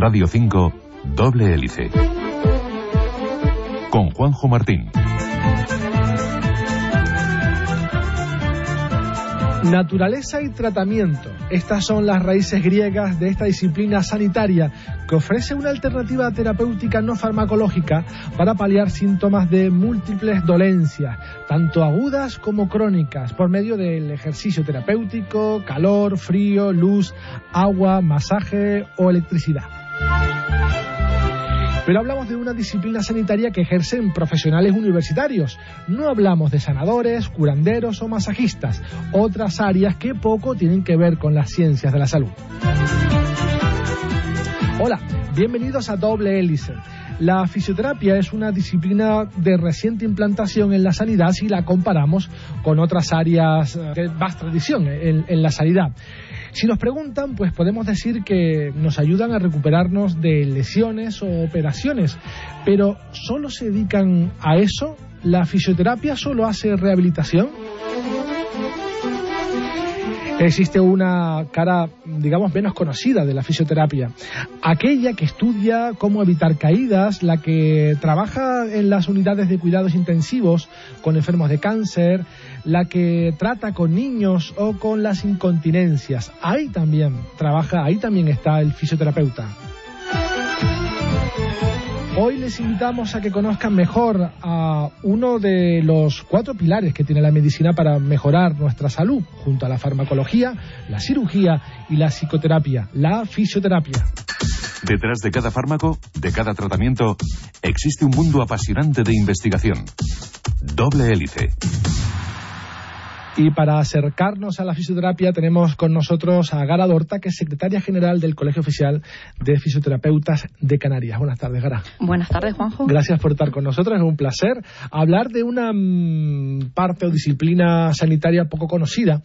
Radio 5, Doble Hélice. Con Juanjo Martín. Naturaleza y tratamiento. Estas son las raíces griegas de esta disciplina sanitaria que ofrece una alternativa terapéutica no farmacológica para paliar síntomas de múltiples dolencias, tanto agudas como crónicas, por medio del ejercicio terapéutico, calor, frío, luz, agua, masaje o electricidad. Pero hablamos de una disciplina sanitaria que ejercen profesionales universitarios. No hablamos de sanadores, curanderos o masajistas, otras áreas que poco tienen que ver con las ciencias de la salud. Hola, bienvenidos a Doble Hélice. La fisioterapia es una disciplina de reciente implantación en la sanidad si la comparamos con otras áreas de más tradición en, en la sanidad. Si nos preguntan, pues podemos decir que nos ayudan a recuperarnos de lesiones o operaciones, pero ¿solo se dedican a eso? ¿La fisioterapia solo hace rehabilitación? Existe una cara, digamos, menos conocida de la fisioterapia. Aquella que estudia cómo evitar caídas, la que trabaja en las unidades de cuidados intensivos con enfermos de cáncer, la que trata con niños o con las incontinencias. Ahí también trabaja, ahí también está el fisioterapeuta. Hoy les invitamos a que conozcan mejor a uno de los cuatro pilares que tiene la medicina para mejorar nuestra salud, junto a la farmacología, la cirugía y la psicoterapia, la fisioterapia. Detrás de cada fármaco, de cada tratamiento, existe un mundo apasionante de investigación. Doble hélice. Y para acercarnos a la fisioterapia tenemos con nosotros a Gara Dorta, que es secretaria general del Colegio Oficial de Fisioterapeutas de Canarias. Buenas tardes, Gara. Buenas tardes, Juanjo. Gracias por estar con nosotros, es un placer hablar de una mm, parte o disciplina sanitaria poco conocida.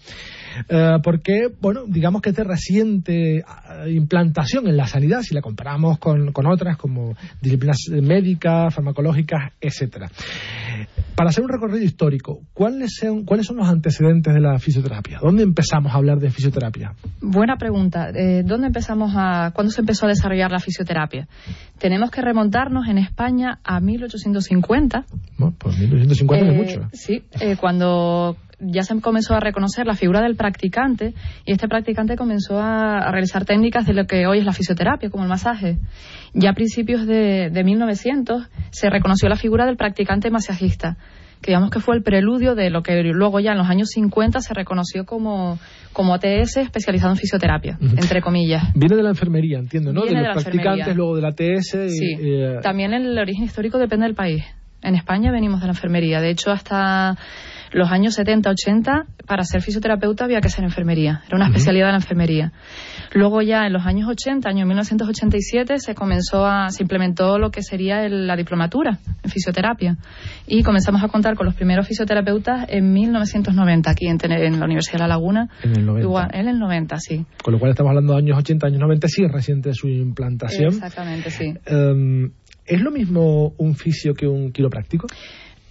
Eh, porque, bueno, digamos que es de reciente eh, implantación en la sanidad, si la comparamos con, con otras como disciplinas médicas, farmacológicas, etcétera. Para hacer un recorrido histórico, ¿cuáles son, ¿cuáles son los antecedentes de la fisioterapia? ¿Dónde empezamos a hablar de fisioterapia? Buena pregunta. Eh, ¿Dónde empezamos a, cuándo se empezó a desarrollar la fisioterapia? Tenemos que remontarnos en España a 1850. Bueno, pues 1850 es mucho. Sí, cuando ya se comenzó a reconocer la figura del practicante y este practicante comenzó a, realizar técnicas de lo que hoy es la fisioterapia, como el masaje. Ya a principios de, de 1900 se reconoció la figura del practicante masajista, que digamos que fue el preludio de lo que luego ya en los años 50 se reconoció como, como ATS especializado en fisioterapia, entre comillas. Viene de la enfermería, entiendo, ¿no? de los practicantes, luego de la ATS. sí. Eh, También el origen histórico depende del país. En España venimos de la enfermería. De hecho, hasta los años 70, 80, para ser fisioterapeuta había que ser enfermería. Era una especialidad de la enfermería. Luego ya en los años 80, año 1987, se comenzó a, se implementó lo que sería la diplomatura en fisioterapia. Y comenzamos a contar con los primeros fisioterapeutas en 1990, aquí en, la Universidad de La Laguna. En el 90. Igual, en el 90, sí. Con lo cual estamos hablando de años 80, años 90, sí, reciente su implantación. Exactamente, sí. Em, ¿Es lo mismo un fisio que un quiropráctico?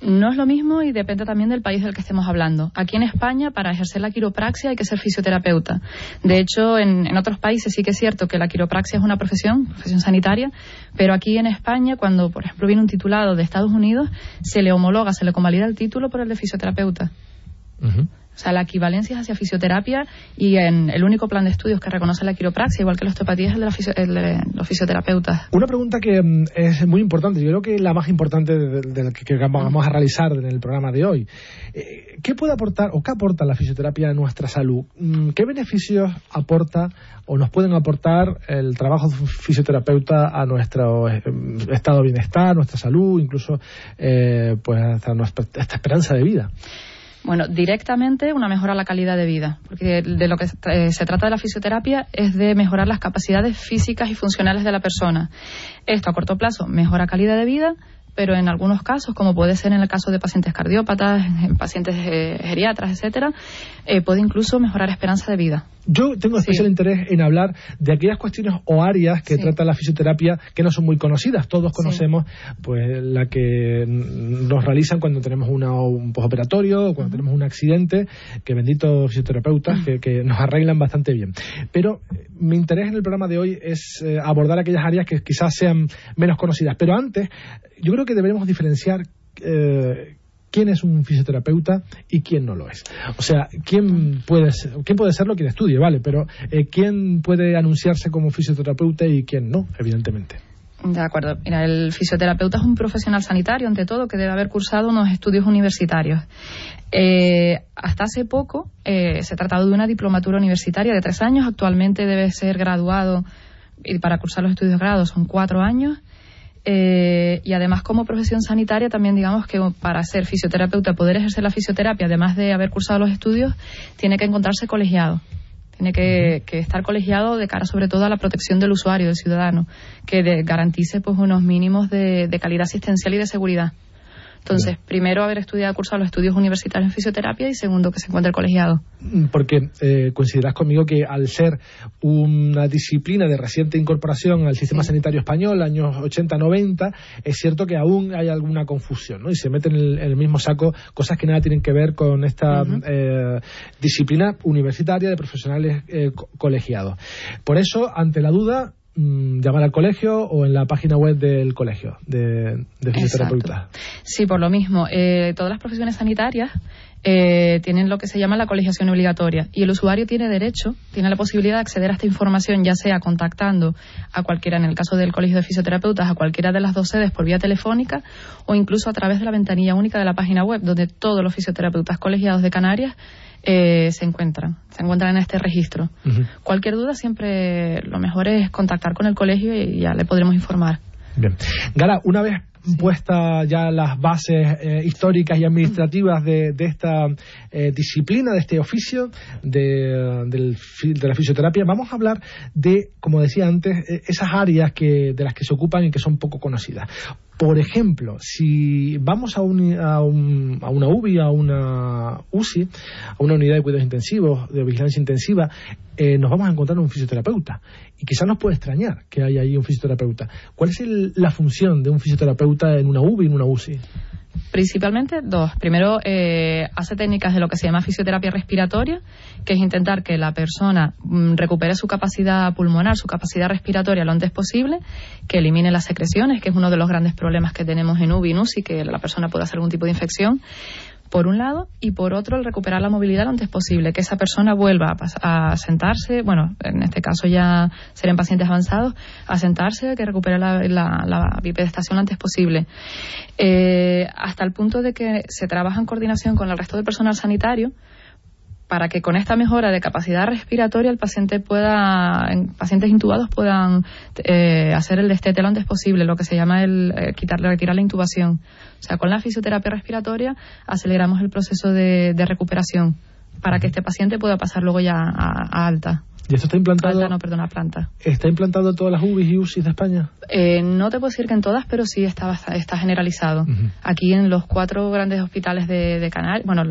No es lo mismo y depende también del país del que estemos hablando. Aquí en España, para ejercer la quiropraxia hay que ser fisioterapeuta. De hecho, en, otros países sí que es cierto que la quiropraxia es una profesión, profesión sanitaria, pero aquí en España, cuando, por ejemplo, viene un titulado de Estados Unidos, se le homologa, se le convalida el título por el de fisioterapeuta. O sea, la equivalencia es hacia fisioterapia y en el único plan de estudios que reconoce la quiropraxia, igual que la osteopatía, es el de, los fisioterapeutas. Una pregunta que mm, es muy importante, yo creo que la más importante de, la que, vamos a realizar en el programa de hoy. Eh, ¿Qué puede aportar o qué aporta la fisioterapia a nuestra salud? Mm, ¿Qué beneficios aporta o nos pueden aportar el trabajo de un fisioterapeuta a nuestro eh, estado de bienestar, nuestra salud, incluso eh, pues hasta nuestra esperanza de vida? Bueno, directamente una mejora a la calidad de vida, porque de lo que eh, se trata de la fisioterapia es de mejorar las capacidades físicas y funcionales de la persona. Esto a corto plazo mejora calidad de vida, pero en algunos casos, como puede ser en el caso de pacientes cardiópatas, en pacientes eh, geriatras, etcétera, eh, puede incluso mejorar esperanza de vida. Yo tengo especial interés en hablar de aquellas cuestiones o áreas que trata la fisioterapia que no son muy conocidas. Todos conocemos pues la que nos realizan cuando tenemos un postoperatorio o cuando tenemos un accidente, que benditos fisioterapeutas mm. que, nos arreglan bastante bien. Pero eh, mi interés en el programa de hoy es abordar aquellas áreas que quizás sean menos conocidas. Pero antes, yo creo que deberemos diferenciar eh, quién es un fisioterapeuta y quién no lo es. O sea, quién puede, ser, quién puede serlo quien estudie, vale, pero eh, quién puede anunciarse como fisioterapeuta y quién no, evidentemente. De acuerdo. Mira, el fisioterapeuta es un profesional sanitario, ante todo, que debe haber cursado unos estudios universitarios. Eh, hasta hace poco se ha tratado de una diplomatura universitaria de tres años. Actualmente debe ser graduado y para cursar los estudios de grado son cuatro años. Eh, y además como profesión sanitaria también digamos que para ser fisioterapeuta, poder ejercer la fisioterapia, además de haber cursado los estudios, tiene que encontrarse colegiado. Tiene que, estar colegiado de cara sobre todo a la protección del usuario, del ciudadano, que garantice pues unos mínimos de calidad asistencial y de seguridad. Entonces, primero haber estudiado, cursado los estudios universitarios en fisioterapia y segundo que se encuentre colegiado. Mm, porque eh, coincidirás conmigo que al ser una disciplina de reciente incorporación al sistema sanitario español, años 80-90, es cierto que aún hay alguna confusión, ¿no? Y se meten en el, mismo saco cosas que nada tienen que ver con esta eh, disciplina universitaria de profesionales eh, colegiados. Por eso, ante la duda, Mm, llamar al colegio o en la página web del colegio de, de. Sí, por lo mismo. Eh, todas las profesiones sanitarias eh, tienen lo que se llama la colegiación obligatoria y el usuario tiene derecho, tiene la posibilidad de acceder a esta información, ya sea contactando a cualquiera, en el caso del colegio de fisioterapeutas, a cualquiera de las dos sedes por vía telefónica o incluso a través de la ventanilla única de la página web, donde todos los fisioterapeutas colegiados de Canarias eh, se encuentran, se encuentran en este registro. Cualquier duda siempre lo mejor es contactar con el colegio y ya le podremos informar. Bien. Gara, una vez puestas ya las bases eh, históricas y administrativas de, esta eh, disciplina, de este oficio de, de, la fisioterapia, vamos a hablar de, como decía antes, esas áreas que, de las que se ocupan y que son poco conocidas. Por ejemplo, si vamos a, a, una UBI, a una UCI, a una unidad de cuidados intensivos, de vigilancia intensiva, eh, nos vamos a encontrar un fisioterapeuta. Y quizás nos puede extrañar que haya ahí un fisioterapeuta. ¿Cuál es la función de un fisioterapeuta en una UBI, en una UCI? Principalmente dos. Primero, eh, hace técnicas de lo que se llama fisioterapia respiratoria, que es intentar que la persona mm, recupere su capacidad pulmonar, su capacidad respiratoria lo antes posible, que elimine las secreciones, que es uno de los grandes problemas que tenemos en UBI y que la persona pueda hacer algún tipo de infección por un lado, y por otro, el recuperar la movilidad lo antes posible, que esa persona vuelva a, sentarse, bueno, en este caso ya serían pacientes avanzados, a sentarse, que recupere la, la, bipedestación lo antes posible. Eh, hasta el punto de que se trabaja en coordinación con el resto del personal sanitario para que con esta mejora de capacidad respiratoria el paciente pueda, en pacientes intubados puedan eh, hacer el destete lo antes posible, lo que se llama el eh, quitar, retirar la intubación. O sea, con la fisioterapia respiratoria aceleramos el proceso de, recuperación para que este paciente pueda pasar luego ya a alta. ¿Y esto está implantado? Alta, no, perdona, planta. ¿Está implantado en todas las UBIs y UCIs de España? Eh, no te puedo decir que en todas, pero sí está, está generalizado. Aquí en los cuatro grandes hospitales de, de Canarias, bueno,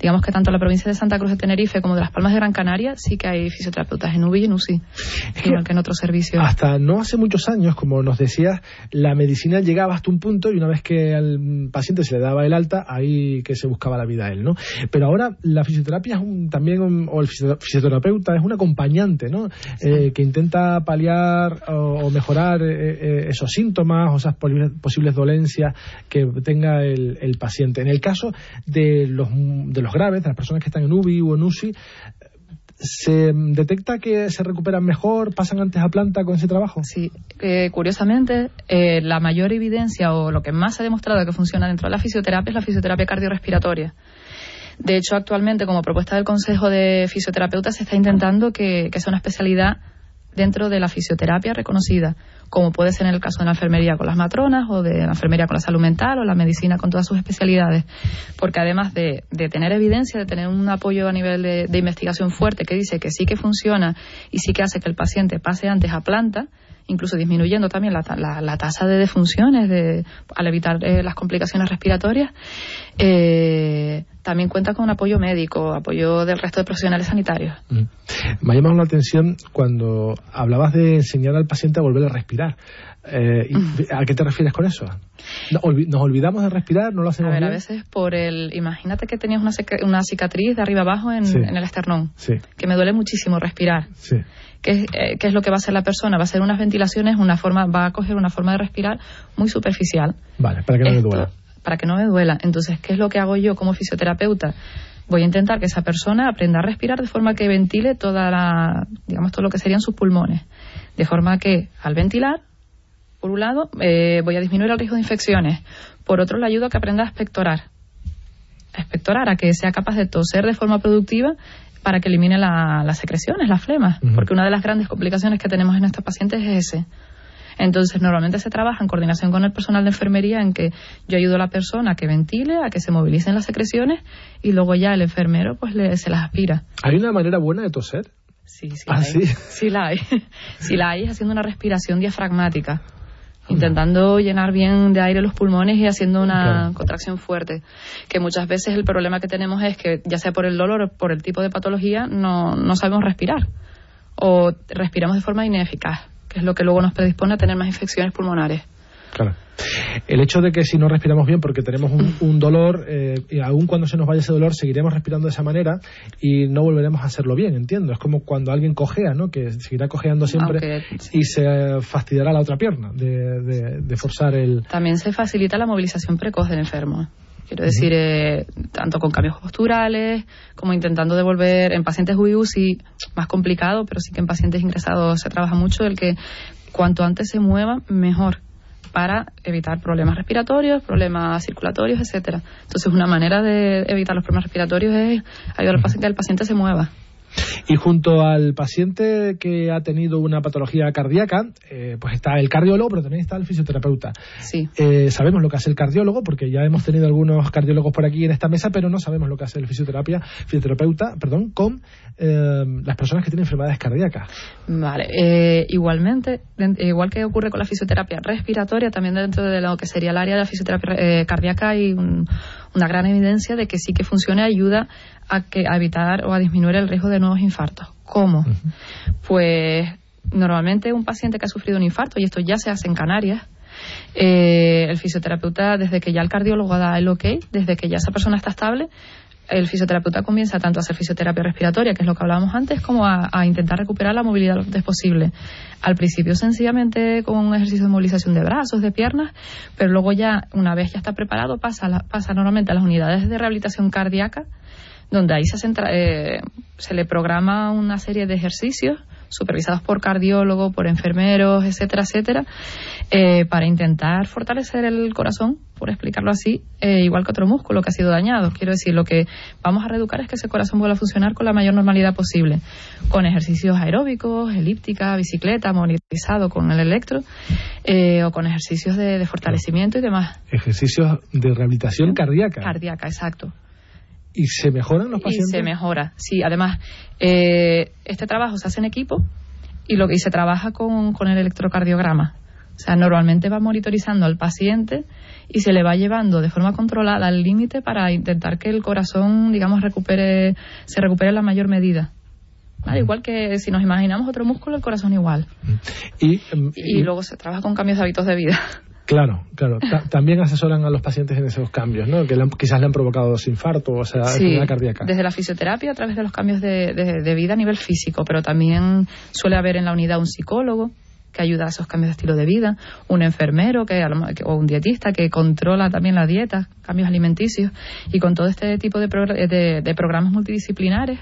digamos que tanto la provincia de Santa Cruz de Tenerife como de Las Palmas de Gran Canaria, sí que hay fisioterapeutas en UBI y en UCI, igual que en otros servicios. Hasta no hace muchos años, como nos decías, la medicina llegaba hasta un punto y una vez que al paciente se le daba el alta, ahí que se buscaba la vida a él, ¿no? Pero ahora la fisioterapia es también, o el fisioterapeuta es una acompañante, ¿no? Eh, que intenta paliar o, mejorar eh, eh, esos síntomas o esas posibles dolencias que tenga el, paciente. En el caso de los, de los graves, de las personas que están en UBI o en UCI, ¿Se detecta que se recuperan mejor, pasan antes a planta con ese trabajo? Sí, curiosamente, la mayor evidencia o lo que más se ha demostrado que funciona dentro de la fisioterapia es la fisioterapia cardiorrespiratoria. De hecho, actualmente, como propuesta del Consejo de Fisioterapeutas, se está intentando que, sea una especialidad dentro de la fisioterapia reconocida, como puede ser en el caso de la enfermería con las matronas o de la enfermería con la salud mental o la medicina con todas sus especialidades. Porque además de, tener evidencia, de tener un apoyo a nivel de, investigación fuerte que dice que sí que funciona y sí que hace que el paciente pase antes a planta, incluso disminuyendo también la, la, tasa de defunciones de, al evitar eh, las complicaciones respiratorias, eh, también cuenta con apoyo médico, apoyo del resto de profesionales sanitarios. Mm. Me ha llamado la atención cuando hablabas de enseñar al paciente a volver a respirar. Eh, ¿A qué te refieres con eso? ¿Nos olvidamos de respirar? ¿No lo hacemos a ver, a veces por el... Imagínate que tenías una, una cicatriz de arriba abajo en, el esternón, que me duele muchísimo respirar. Sí. ¿Qué, eh, ¿Qué, es lo que va a hacer la persona? Va a hacer unas ventilaciones, una forma, va a coger una forma de respirar muy superficial. Vale, para que no me duela para que no me duela. Entonces, ¿qué es lo que hago yo como fisioterapeuta? Voy a intentar que esa persona aprenda a respirar de forma que ventile toda la, digamos, todo lo que serían sus pulmones. De forma que, al ventilar, por un lado, eh, voy a disminuir el riesgo de infecciones. Por otro, le ayudo a que aprenda a expectorar. A expectorar, a que sea capaz de toser de forma productiva para que elimine las secreciones, las flemas. Porque una de las grandes complicaciones que tenemos en estos pacientes es ese entonces, normalmente se trabaja en coordinación con el personal de enfermería en que yo ayudo a la persona a que ventile, a que se movilicen las secreciones y luego ya el enfermero pues le, se las aspira. ¿Hay una manera buena de toser? Sí, sí, ¿Ah, sí? sí la hay. sí la hay es haciendo una respiración diafragmática intentando llenar bien de aire los pulmones y haciendo una contracción fuerte. Que muchas veces el problema que tenemos es que, ya sea por el dolor o por el tipo de patología, no, no sabemos respirar o respiramos de forma ineficaz es lo que luego nos predispone a tener más infecciones pulmonares. Claro. El hecho de que si no respiramos bien porque tenemos un, dolor, eh, y aún cuando se nos vaya ese dolor, seguiremos respirando de esa manera y no volveremos a hacerlo bien, entiendo. Es como cuando alguien cojea, ¿no? Que seguirá cojeando siempre y se fastidiará la otra pierna de, forzar el... También se facilita la movilización precoz del enfermo. Quiero decir, eh, tanto con cambios posturales como intentando devolver en pacientes UIUCI, más complicado, pero sí que en pacientes ingresados se trabaja mucho el que cuanto antes se mueva, mejor para evitar problemas respiratorios, problemas circulatorios, etcétera. Entonces, una manera de evitar los problemas respiratorios es ayudar al paciente que el paciente se mueva. Y junto al paciente que ha tenido una patología cardíaca, eh, pues está el cardiólogo, pero también está el fisioterapeuta. Sí. Eh, sabemos lo que hace el cardiólogo, porque ya hemos tenido algunos cardiólogos por aquí en esta mesa, pero no sabemos lo que hace el fisioterapia, fisioterapeuta perdón, con eh, las personas que tienen enfermedades cardíacas. Vale. igualmente, igual que ocurre con la fisioterapia respiratoria, también dentro de lo que sería el área de la fisioterapia cardíaca hay una gran evidencia de que sí que funciona y ayuda a, que, evitar o a disminuir el riesgo de nuevos infartos. ¿Cómo? Pues normalmente un paciente que ha sufrido un infarto, y esto ya se hace en Canarias, eh, el fisioterapeuta, desde que ya el cardiólogo da el ok, desde que ya esa persona está estable, el fisioterapeuta comienza tanto a hacer fisioterapia respiratoria, que es lo que hablábamos antes, como a, intentar recuperar la movilidad lo antes posible. Al principio sencillamente con un ejercicio de movilización de brazos, de piernas, pero luego ya, una vez ya está preparado, pasa, pasa normalmente a las unidades de rehabilitación cardíaca, donde ahí se, eh, se le programa una serie de ejercicios supervisados por cardiólogos, por enfermeros, etcétera, etcétera, eh, para intentar fortalecer el corazón, por explicarlo así, eh, igual que otro músculo que ha sido dañado. Quiero decir, lo que vamos a reeducar es que ese corazón vuelva a funcionar con la mayor normalidad posible, con ejercicios aeróbicos, elíptica, bicicleta, monitorizado con el electro, o con ejercicios de, de, fortalecimiento y demás. Ejercicios de rehabilitación cardíaca. Cardíaca, exacto. ¿Y se mejoran los pacientes? Y se mejora, sí. Además, eh, este trabajo se hace en equipo y, lo, y se trabaja con, con el electrocardiograma. O sea, normalmente va monitorizando al paciente y se le va llevando de forma controlada al límite para intentar que el corazón, digamos, recupere, se recupere en la mayor medida. Igual que si nos imaginamos otro músculo, el corazón igual. y, y luego se trabaja con cambios de hábitos de vida. Claro, claro. también asesoran a los pacientes en esos cambios, ¿no? Que quizás le han provocado infarto o sea, sí, cardíaca. Desde la fisioterapia a través de los cambios de, vida a nivel físico, pero también suele haber en la unidad un psicólogo que ayuda a esos cambios de estilo de vida, un enfermero que, o un dietista que controla también la dieta, cambios alimenticios y con todo este tipo de, de programas multidisciplinares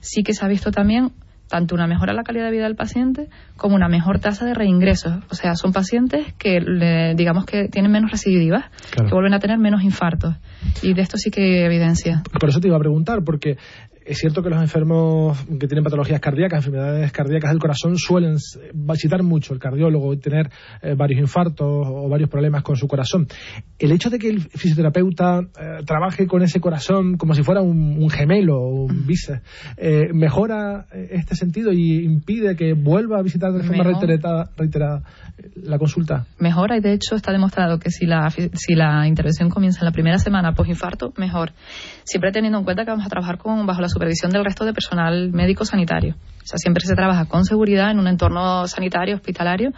sí que se ha visto también tanto una mejora en la calidad de vida del paciente como una mejor tasa de reingresos. O sea, son pacientes que digamos que tienen menos recidivas, que vuelven a tener menos infartos. Y de esto sí que hay evidencia. Por eso te iba a preguntar, porque es cierto que los enfermos que tienen patologías cardíacas, enfermedades cardíacas del corazón, suelen visitar mucho el cardiólogo y tener eh, varios infartos o varios problemas con su corazón. El hecho de que el fisioterapeuta eh, trabaje con ese corazón como si fuera un, gemelo o un bíceps, eh, ¿mejora este sentido y impide que vuelva a visitar de forma reiterada, reiterada, la consulta? Mejora y de hecho está demostrado que si la, si la intervención comienza en la primera semana post-infarto, mejor. Siempre teniendo en cuenta que vamos a trabajar con, bajo la supervisión del resto de personal médico sanitario. O sea, siempre se trabaja con seguridad en un entorno sanitario, hospitalario,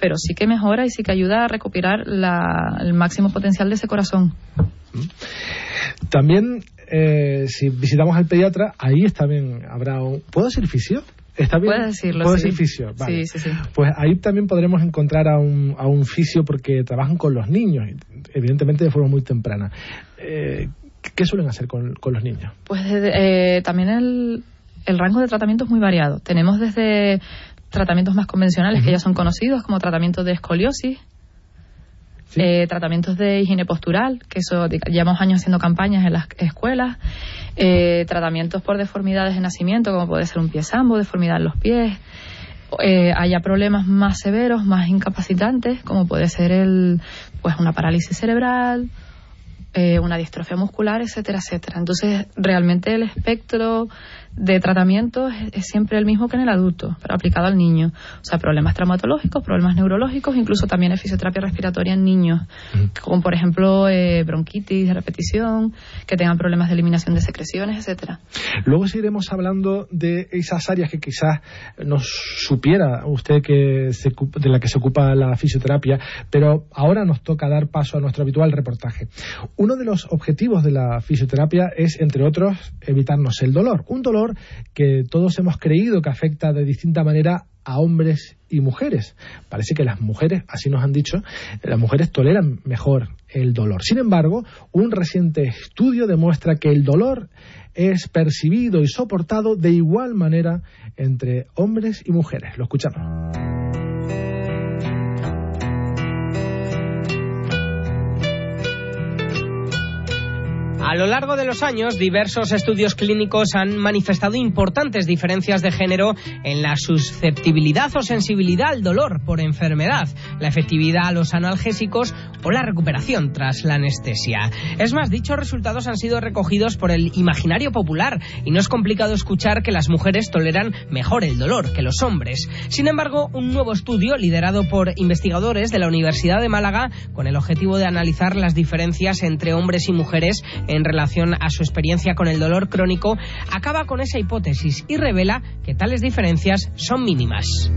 pero sí que mejora y sí que ayuda a recuperar el máximo potencial de ese corazón. También, eh, si visitamos al pediatra, ahí también habrá un... ¿Puedo decir fisio? ¿Está bien? Puedes decirlo, ¿Puedo decir fisio? Sí, sí, sí. Pues ahí también podremos encontrar a un, a un fisio porque trabajan con los niños, evidentemente de forma muy temprana. Eh, ¿Qué suelen hacer con, los niños? Pues eh, también el, el rango de tratamiento es muy variado. Tenemos desde tratamientos más convencionales que ya son conocidos, como tratamientos de escoliosis, eh, tratamientos de higiene postural, que eso llevamos años haciendo campañas en las escuelas, eh, tratamientos por deformidades de nacimiento, como puede ser un pie sambo, deformidad en los pies. Eh, haya problemas más severos, más incapacitantes, como puede ser el, pues una parálisis cerebral, eh, una distrofia muscular, etcétera, etcétera. Entonces, realmente el espectro de tratamiento es, siempre el mismo que en el adulto, pero aplicado al niño. O sea, problemas traumatológicos, problemas neurológicos, incluso también fisioterapia respiratoria en niños, como por ejemplo eh, bronquitis de repetición, que tengan problemas de eliminación de secreciones, etcétera. Luego seguiremos hablando de esas áreas que quizás nos supiera usted que de la que se ocupa la fisioterapia, pero ahora nos toca dar paso a nuestro habitual reportaje. Uno de los objetivos de la fisioterapia es, entre otros, evitarnos el dolor. Un dolor que todos hemos creído que afecta de distinta manera a hombres y mujeres. Parece que las mujeres, así nos han dicho, las mujeres toleran mejor el dolor. Sin embargo, un reciente estudio demuestra que el dolor es percibido y soportado de igual manera entre hombres y mujeres. Lo escuchamos. A lo largo de los años, diversos estudios clínicos han manifestado importantes diferencias de género en la susceptibilidad o sensibilidad al dolor por enfermedad, la efectividad a los analgésicos o la recuperación tras la anestesia. Es más, dichos resultados han sido recogidos por el imaginario popular y no es complicado escuchar que las mujeres toleran mejor el dolor que los hombres. Sin embargo, un nuevo estudio liderado por investigadores de la Universidad de Málaga con el objetivo de analizar las diferencias entre hombres y mujeres en relación a su experiencia con el dolor crónico, acaba con esa hipótesis y revela que tales diferencias son mínimas.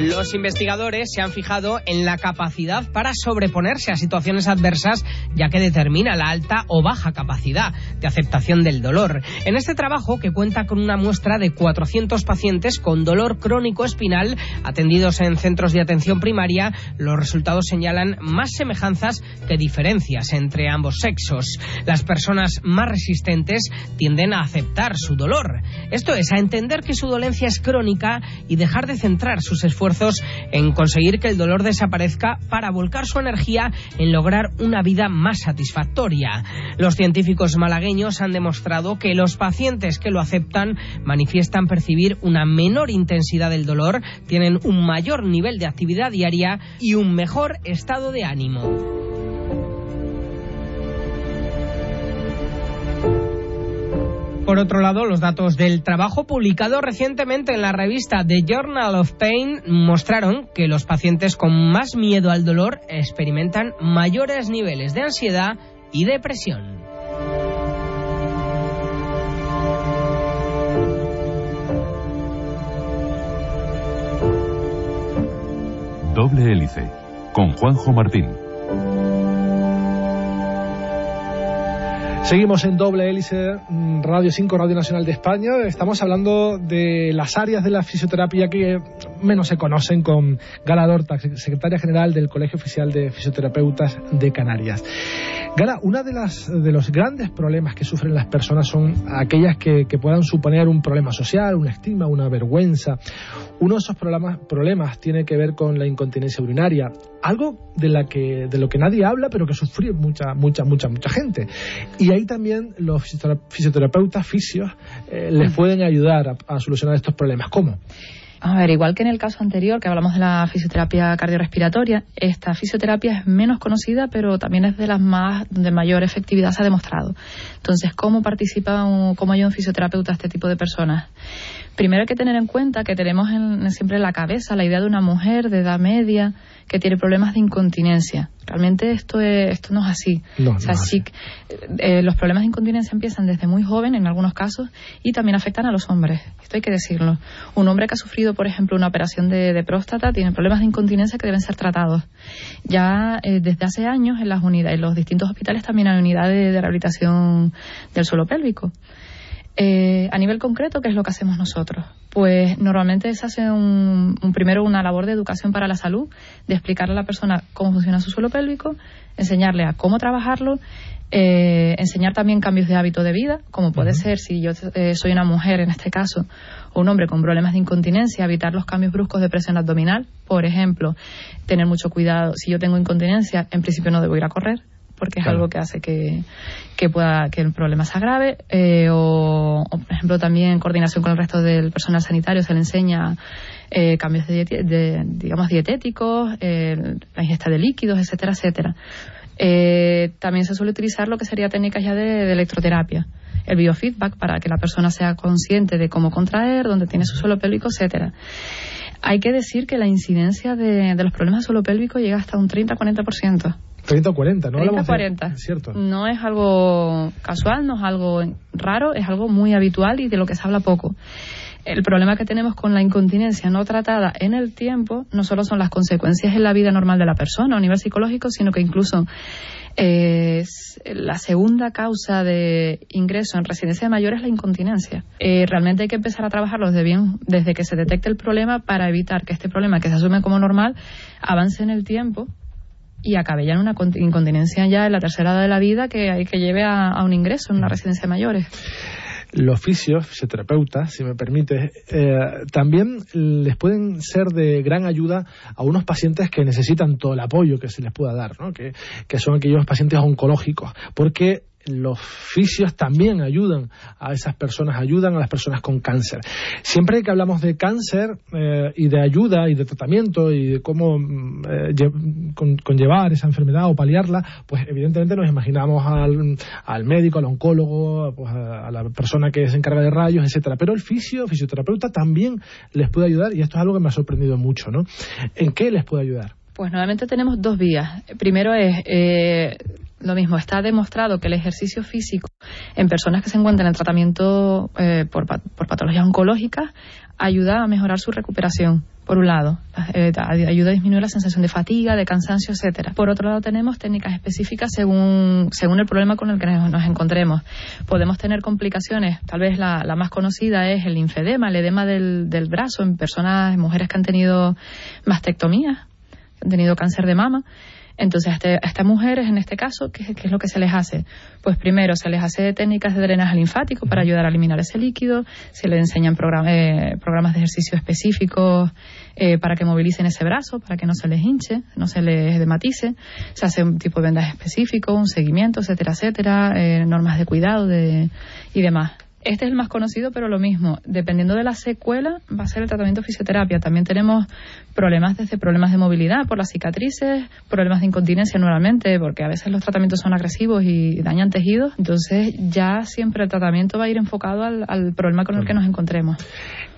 Los investigadores se han fijado en la capacidad para sobreponerse a situaciones adversas, ya que determina la alta o baja capacidad de aceptación del dolor. En este trabajo, que cuenta con una muestra de 400 pacientes con dolor crónico espinal atendidos en centros de atención primaria, los resultados señalan más semejanzas que diferencias entre ambos sexos. Las personas más resistentes tienden a aceptar su dolor. Esto es, a entender que su dolencia es crónica y dejar de centrar sus esfuerzos en conseguir que el dolor desaparezca para volcar su energía en lograr una vida más satisfactoria. Los científicos malagueños han demostrado que los pacientes que lo aceptan manifiestan percibir una menor intensidad del dolor, tienen un mayor nivel de actividad diaria y un mejor estado de ánimo. Por otro lado, los datos del trabajo publicado recientemente en la revista The Journal of Pain mostraron que los pacientes con más miedo al dolor experimentan mayores niveles de ansiedad y depresión. Doble hélice con Juanjo Martín. Seguimos en doble hélice mm, Radio 5, Radio Nacional de España. Estamos hablando de las áreas de la fisioterapia que menos se conocen con Gala Dorta, secretaria general del Colegio Oficial de Fisioterapeutas de Canarias. Gala, uno de, las, de los grandes problemas que sufren las personas son aquellas que, puedan suponer un problema social, un estigma, una vergüenza. Uno de esos problemas, problemas tiene que ver con la incontinencia urinaria, algo de, la que, de lo que nadie habla, pero que sufre mucha, mucha, mucha, mucha gente. Y ahí también los fisioterapeutas, fisios, eh, les pueden ayudar a solucionar estos problemas. ¿Cómo? A ver, igual que en el caso anterior, que hablamos de la fisioterapia cardiorrespiratoria, esta fisioterapia es menos conocida, pero también es de las más donde mayor efectividad se ha demostrado. Entonces, ¿cómo participa, un, cómo ayuda un fisioterapeuta a este tipo de personas? Primero hay que tener en cuenta que tenemos en, siempre en la cabeza la idea de una mujer de edad media que tiene problemas de incontinencia. Realmente esto, es, esto no es así. No, o sea, no sí, eh, los problemas de incontinencia empiezan desde muy joven en algunos casos y también afectan a los hombres. Esto hay que decirlo. Un hombre que ha sufrido, por ejemplo, una operación de, de próstata tiene problemas de incontinencia que deben ser tratados. Ya eh, desde hace años en las unidades, en los distintos hospitales también hay unidades de rehabilitación del suelo pélvico. Eh, a nivel concreto, ¿qué es lo que hacemos nosotros? Pues normalmente se hace un, un, primero una labor de educación para la salud, de explicarle a la persona cómo funciona su suelo pélvico, enseñarle a cómo trabajarlo, eh, enseñar también cambios de hábito de vida, como puede uh -huh. ser si yo eh, soy una mujer en este caso, o un hombre con problemas de incontinencia, evitar los cambios bruscos de presión abdominal, por ejemplo, tener mucho cuidado. Si yo tengo incontinencia, en principio no debo ir a correr, porque es claro. algo que hace que, que, pueda que el problema se agrave eh, o, o, por ejemplo también en coordinación con el resto del personal sanitario se le enseña eh, cambios de, de, digamos dietéticos eh, la ingesta de líquidos etcétera etcétera eh, también se suele utilizar lo que sería técnicas ya de, de electroterapia el biofeedback para que la persona sea consciente de cómo contraer, dónde tiene su suelo pélvico, etcétera. Hay que decir que la incidencia de, de los problemas de suelo pélvico llega hasta un 30-40%. 30 o 40, ¿no? 30 40. cierto. No es algo casual, no es algo raro, es algo muy habitual y de lo que se habla poco. El problema que tenemos con la incontinencia no tratada en el tiempo no solo son las consecuencias en la vida normal de la persona a nivel psicológico, sino que incluso es la segunda causa de ingreso en residencia de mayores es la incontinencia. Eh, realmente hay que empezar a trabajarlo desde, bien, desde que se detecte el problema para evitar que este problema, que se asume como normal, avance en el tiempo y acabe ya en una incontinencia ya en la tercera edad de la vida que, que lleve a, a un ingreso en una residencia de mayores los fisios, fisioterapeutas, si me permite, eh, también les pueden ser de gran ayuda a unos pacientes que necesitan todo el apoyo que se les pueda dar, ¿no? que, que son aquellos pacientes oncológicos, porque los fisios también ayudan a esas personas, ayudan a las personas con cáncer. Siempre que hablamos de cáncer eh, y de ayuda y de tratamiento y de cómo eh, con, conllevar esa enfermedad o paliarla, pues evidentemente nos imaginamos al, al médico, al oncólogo, pues a, a, la persona que se encarga de rayos, etcétera. Pero el fisio, fisioterapeuta también les puede ayudar y esto es algo que me ha sorprendido mucho, ¿no? ¿En qué les puede ayudar? Pues nuevamente tenemos dos vías. Primero es eh, lo mismo, está demostrado que el ejercicio físico en personas que se encuentran en tratamiento eh, por, por, patologías oncológicas ayuda a mejorar su recuperación. Por un lado, eh, ayuda a disminuir la sensación de fatiga, de cansancio, etcétera. Por otro lado, tenemos técnicas específicas según, según el problema con el que nos encontremos. Podemos tener complicaciones, tal vez la, la más conocida es el linfedema, el edema del, del brazo en personas, en mujeres que han tenido mastectomías, han tenido cáncer de mama. Entonces, a, este, a estas mujeres, en este caso, ¿qué, ¿qué, es lo que se les hace? Pues primero, se les hace técnicas de drenaje linfático para ayudar a eliminar ese líquido, se les enseñan eh, programas de ejercicio específicos eh, para que movilicen ese brazo, para que no se les hinche, no se les dematice, se hace un tipo de vendaje específico, un seguimiento, etcétera, etcétera, eh, normas de cuidado de, y demás. Este es el más conocido, pero lo mismo, dependiendo de la secuela, va a ser el tratamiento de fisioterapia. También tenemos problemas desde problemas de movilidad por las cicatrices, problemas de incontinencia nuevamente, porque a veces los tratamientos son agresivos y dañan tejidos. Entonces, ya siempre el tratamiento va a ir enfocado al, al problema con el que nos encontremos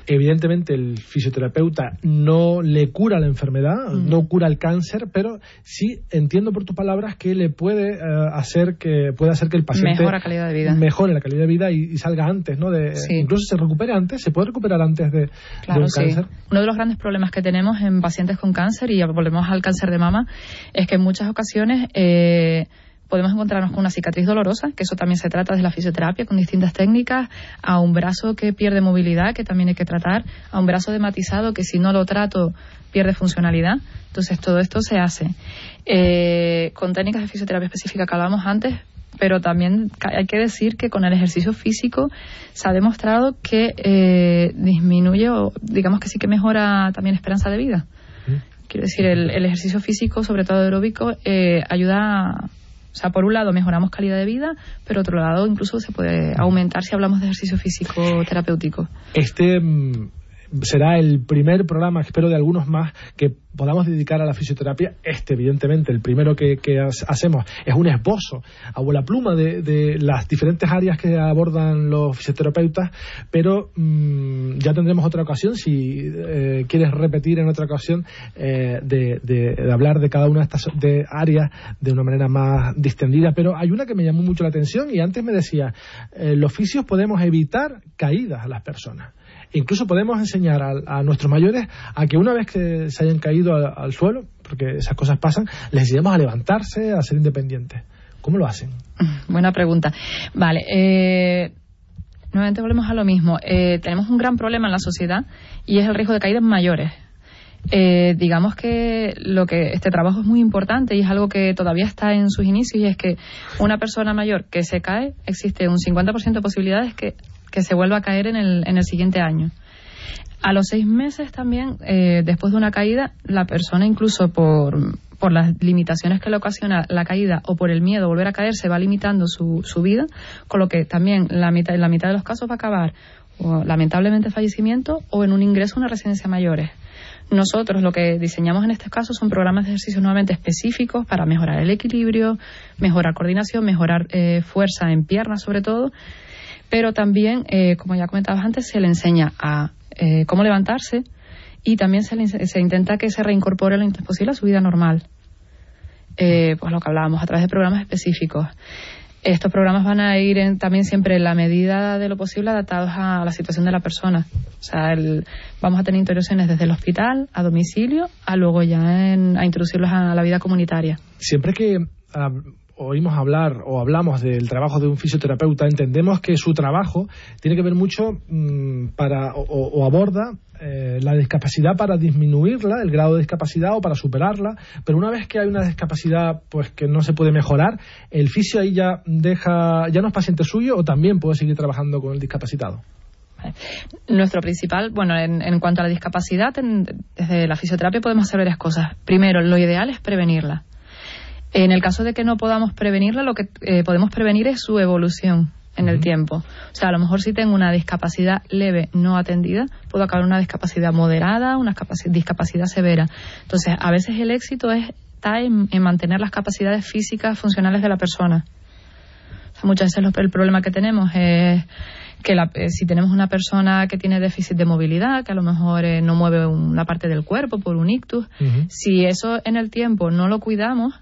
evidentemente el fisioterapeuta no le cura la enfermedad, mm. no cura el cáncer, pero sí entiendo por tus palabras que le puede uh, hacer que puede hacer que el paciente mejore la calidad de vida, mejore la calidad de vida y, y salga antes, ¿no? De, sí. Incluso se recupere antes, se puede recuperar antes de, claro, de un sí. cáncer. Uno de los grandes problemas que tenemos en pacientes con cáncer y volvemos al cáncer de mama es que en muchas ocasiones eh, podemos encontrarnos con una cicatriz dolorosa, que eso también se trata de la fisioterapia con distintas técnicas, a un brazo que pierde movilidad, que también hay que tratar, a un brazo dematizado que si no lo trato pierde funcionalidad. Entonces todo esto se hace eh, con técnicas de fisioterapia específica que hablábamos antes, pero también hay que decir que con el ejercicio físico se ha demostrado que eh, disminuye o digamos que sí que mejora también esperanza de vida. Quiero decir, el, ejercicio físico, sobre todo aeróbico, eh, ayuda o sea, por un lado mejoramos calidad de vida, pero otro lado incluso se puede aumentar si hablamos de ejercicio físico terapéutico. Este mm, será el primer programa, espero de algunos más, que podamos dedicar a la fisioterapia. Este, evidentemente, el primero que, hacemos es un esbozo a la pluma de, las diferentes áreas que abordan los fisioterapeutas, pero mm, ya tendremos otra ocasión, si eh, quieres repetir en otra ocasión, eh, de, hablar de cada una de estas de áreas de una manera más distendida. Pero hay una que me llamó mucho la atención y antes me decía, eh, los fisios podemos evitar caídas a las personas. Incluso podemos enseñar a, nuestros mayores a que una vez que se hayan caído al, suelo, porque esas cosas pasan, les enseñamos a levantarse, a ser independientes. ¿Cómo lo hacen? Buena pregunta. Vale. Eh, nuevamente volvemos a lo mismo. Eh, tenemos un gran problema en la sociedad y es el riesgo de caídas mayores. Eh, digamos que lo que este trabajo es muy importante y es algo que todavía está en sus inicios y es que una persona mayor que se cae existe un 50% de posibilidades que que se vuelva a caer en el, en el siguiente año. A los seis meses también, eh, después de una caída, la persona incluso por, por las limitaciones que le ocasiona la caída o por el miedo a volver a caer, se va limitando su, su vida, con lo que también la mitad, en la mitad de los casos va a acabar o, lamentablemente fallecimiento o en un ingreso a una residencia mayores. Nosotros lo que diseñamos en este caso son programas de ejercicio nuevamente específicos para mejorar el equilibrio, mejorar coordinación, mejorar eh, fuerza en piernas sobre todo pero también, eh, como ya comentabas antes, se le enseña a eh, cómo levantarse y también se, se, intenta que se reincorpore lo antes posible a su vida normal. Eh, pues lo que hablábamos a través de programas específicos. Estos programas van a ir también siempre en la medida de lo posible adaptados a la situación de la persona. O sea, vamos a tener introducciones desde el hospital a domicilio a luego ya a introducirlos a la vida comunitaria. Siempre que ah, oímos hablar o hablamos del trabajo de un fisioterapeuta, entendemos que su trabajo tiene que ver mucho mm, para o, aborda eh, la discapacidad para disminuirla, el grado de discapacidad o para superarla, pero una vez que hay una discapacidad pues que no se puede mejorar, el fisio ahí ya deja ya no es paciente suyo o también puede seguir trabajando con el discapacitado. Nuestro principal, bueno, en, en cuanto a la discapacidad, desde la fisioterapia podemos hacer varias cosas. Primero, lo ideal es prevenirla en el caso de que no podamos prevenirla, lo que eh, podemos prevenir es su evolución en el tiempo. O sea, a lo mejor si tengo una discapacidad leve no atendida, puedo acabar una discapacidad moderada, una discapacidad severa. Entonces, a veces el éxito está en, mantener las capacidades físicas funcionales de la persona. muchas veces el problema que tenemos es que eh, si tenemos una persona que tiene déficit de movilidad, que a lo mejor eh, no mueve una parte del cuerpo por un ictus, si eso en el tiempo no lo cuidamos,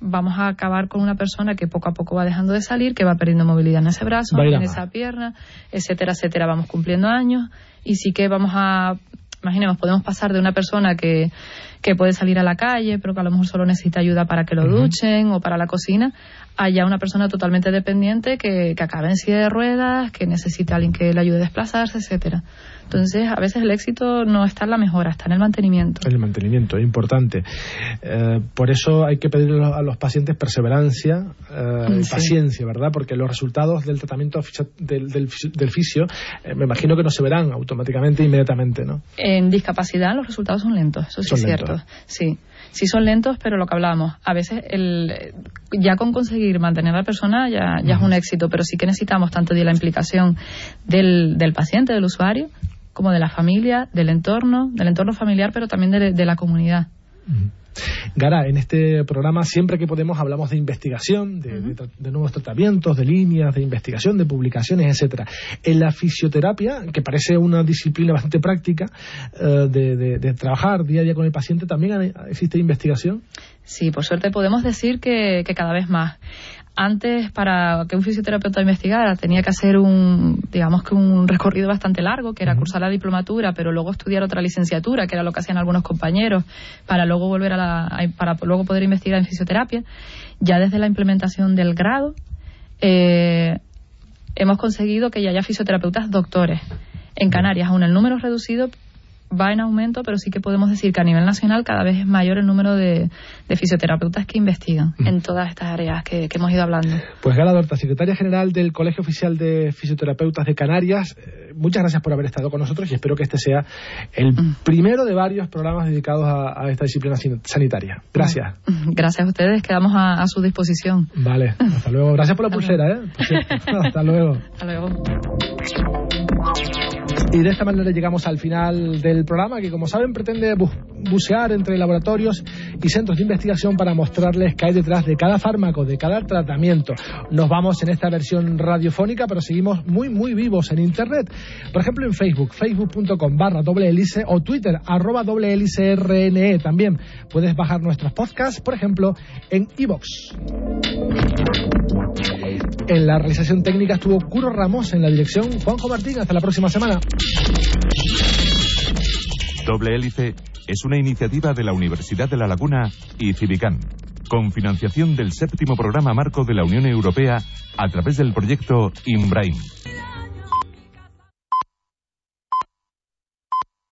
vamos a acabar con una persona que poco a poco va dejando de salir, que va perdiendo movilidad en ese brazo, en esa pierna, etcétera, etcétera. Vamos cumpliendo años y sí que vamos a, imaginemos, podemos pasar de una persona que, que puede salir a la calle, pero que a lo mejor solo necesita ayuda para que lo duchen o para la cocina, haya una persona totalmente dependiente que, que acabe en silla de ruedas, que necesita alguien que le ayude a desplazarse, etcétera. Entonces, a veces el éxito no está en la mejora, está en el mantenimiento. En el mantenimiento, es importante. Eh, por eso hay que pedirle a los pacientes perseverancia eh, y paciencia, ¿verdad? Porque los resultados del tratamiento del, del, fisio, eh, me imagino que no se verán automáticamente, inmediatamente, ¿no? En discapacidad los resultados son lentos, eso sí es cierto. Sí sí son lentos, pero lo que hablábamos, a veces el, ya con conseguir mantener a la persona ya, ya es un éxito, pero sí que necesitamos tanto de la implicación del, del paciente, del usuario, como de la familia, del entorno, del entorno familiar, pero también de, la comunidad. Gara, en este programa siempre que podemos hablamos de investigación, de, nuevos tratamientos, de líneas de investigación, de publicaciones, etcétera. En la fisioterapia, que parece una disciplina bastante práctica eh, de, trabajar día a día con el paciente, también existe investigación. Sí, por suerte podemos decir que, cada vez más. Antes, para que un fisioterapeuta investigara, tenía que hacer un, digamos que un recorrido bastante largo, que era cursar la diplomatura, pero luego estudiar otra licenciatura, que era lo que hacían algunos compañeros, para luego volver a la, para luego poder investigar en fisioterapia. Ya desde la implementación del grado, eh, hemos conseguido que ya haya fisioterapeutas doctores. En Canarias, aún el número reducido, va en aumento, pero sí que podemos decir que a nivel nacional cada vez es mayor el número de, fisioterapeutas que investigan en todas estas áreas que, hemos ido hablando. Pues Gala Dorta, secretaria general del Colegio Oficial de Fisioterapeutas de Canarias, eh, muchas gracias por haber estado con nosotros y espero que este sea el primero de varios programas dedicados a, esta disciplina sanitaria. Gracias. Gracias a ustedes, quedamos a, su disposición. Vale, hasta luego. Gracias por la pulsera, ¿eh? hasta luego. Hasta luego. Y de esta manera llegamos al final del programa que, como saben, pretende bucear entre laboratorios y centros de investigación para mostrarles qué hay detrás de cada fármaco, de cada tratamiento. Nos vamos en esta versión radiofónica, pero seguimos muy, muy vivos en Internet. Por ejemplo, en Facebook, facebook.com barra doble o Twitter, arroba doble RNE. También puedes bajar nuestros podcasts, por ejemplo, en iVoox. En la realización técnica estuvo Curo Ramos en la dirección Juanjo Martín. Hasta la próxima semana. Doble Hélice es una iniciativa de la Universidad de La Laguna y Civicán, con financiación del séptimo programa marco de la Unión Europea a través del proyecto IMBRAIN.